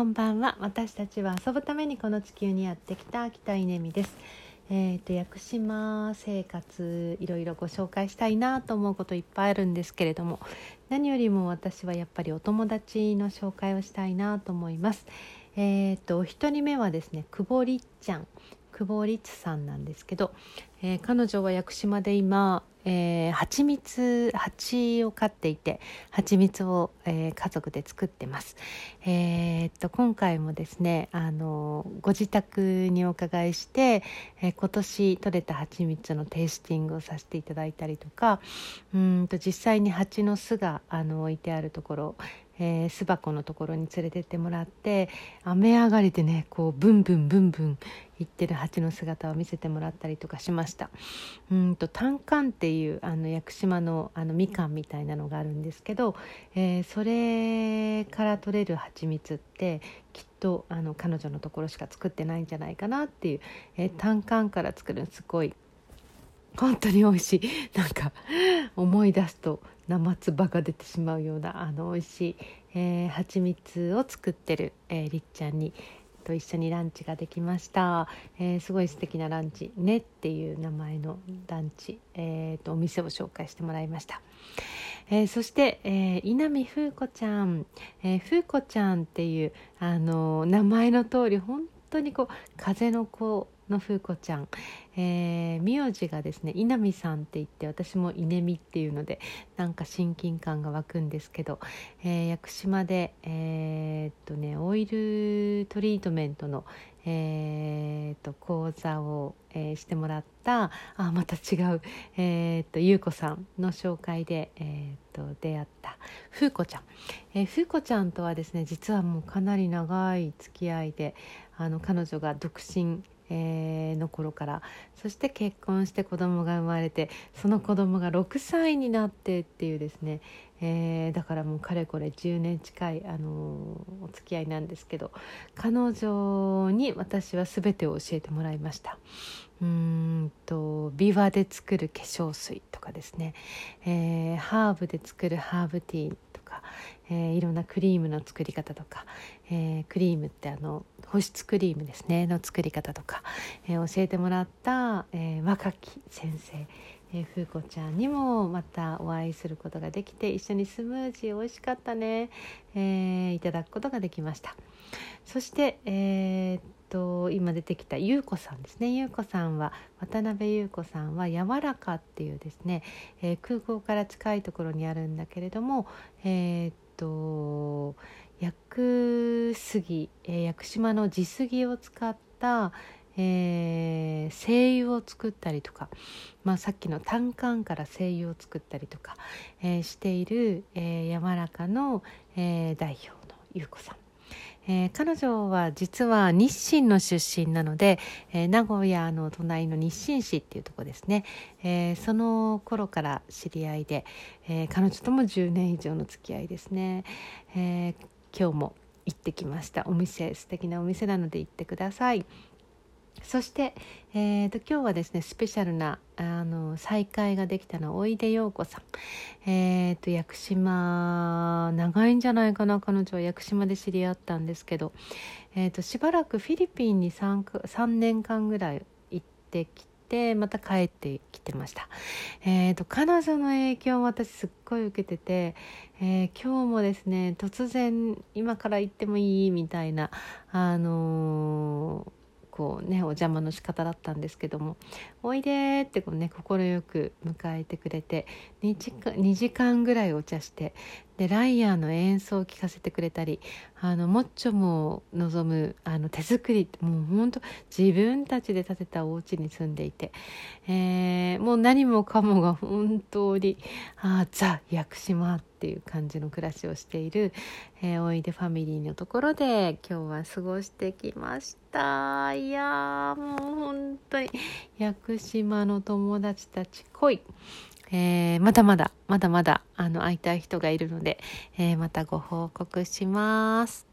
こんばんは。私たちは遊ぶためにこの地球にやってきた秋田稲美です。えーと、屋久島生活いろいろご紹介したいなと思うこといっぱいあるんですけれども何よりも私はやっぱりお友達の紹介をしたいなと思います。えーと、一人目はですね久保りっちゃん。久保律さんなんですけど、えー、彼女は屋久島で今、えー、蜂蜜蜂を飼っていて蜂蜜を、えー、家族で作ってます。えー、っと今回もですねあのご自宅にお伺いして、えー、今年採れた蜂蜜のテイスティングをさせていただいたりとかうんと実際に蜂の巣があの置いてあるところえー、巣箱のところに連れてってもらって雨上がりでねこうブンブンブンブン行ってる蜂の姿を見せてもらったりとかしました。うんとタンカンっていうあの屋久島のあのみかんみたいなのがあるんですけど、えー、それから取れる蜂蜜ってきっとあの彼女のところしか作ってないんじゃないかなっていう、えー、タンカンから作るすごい本当に美味しい。なんか思い出すと生唾が出てしまうようなあの美味しい、えー、蜂蜜を作ってる、えー、りっちゃんにと一緒にランチができました、えー、すごい素敵なランチねっていう名前のランチ、えーと、お店を紹介してもらいました、えー、そして、えー、稲見風子ちゃん、えー、風子ちゃんっていうあの名前の通り本当にこう風の子の風子ちゃん、えー、名字がですね稲見さんって言って私も稲見っていうのでなんか親近感が湧くんですけど、えー、屋久島で、えー、っとね、オイルトリートメントの、えー、と講座を、えー、してもらったあまた違う、えー、と優子さんの紹介で、えー、と出会った風子ちゃん、えー、風子ちゃんとはですね実はもうかなり長い付き合いであの彼女が独身えー、の頃から。そして結婚して子供が生まれてその子供が6歳になってっていうですね、えー、だからもうかれこれ10年近い、あのー、お付き合いなんですけど彼女に私は全てを教えてもらいました。うんとビワで作る化粧水とかですね、えー、ハーブで作るハーブティーと、えー、いろんなクリームの作り方とか、えー、クリームってあの保湿クリームですねの作り方とか、えー、教えてもらった、え、若き先生えー、風子ちゃんにもまたお会いすることができて一緒にスムージー美味しかったね、えー、いただくことができました。そして、えー、と今出てきた優子さんですね優子さんは渡辺優子さんは柔らかっていうですね、えー、空港から近いところにあるんだけれどもえー、っと屋久杉、えー、屋久島の地杉を使った、えー、精油を作ったりとか、まあ、さっきの単管から精油を作ったりとか、えー、している、えー、山中の、えー、代表の優子さん。えー、彼女は実は日清の出身なので、えー、名古屋の隣の日清市っていうとこですね、えー、その頃から知り合いで、え彼女とも10年以上の付き合いですね、え今日も行ってきました。お店素敵なお店なので行ってください。そして、えーと、今日はですねスペシャルなあの再会ができたのはおいでようこさん、えーと、屋久島長いんじゃないかな彼女は。屋久島で知り合ったんですけど、えーと、しばらくフィリピンに 3, 3年間ぐらい行ってきてまた帰ってきてました、えーと、彼女の影響を私すっごい受けてて、えー、今日もですね突然今から行ってもいい？みたいなあのーこうねお邪魔の仕方だったんですけども「おいで」ってこうね快く迎えてくれて2時 ,2 時間ぐらいお茶してでライアーの演奏を聴かせてくれたりあのモッチョも望むあの手作りもうほんと自分たちで建てたお家に住んでいて、えー、もう何もかもが本当にあザ・屋久島っていう感じの暮らしをしている、えー、おいでファミリーのところで今日は過ごしてきました。いやもう本当に屋久島の友達たち来い。えー、まだまだまだまだあの会いたい人がいるので、えー、またご報告します。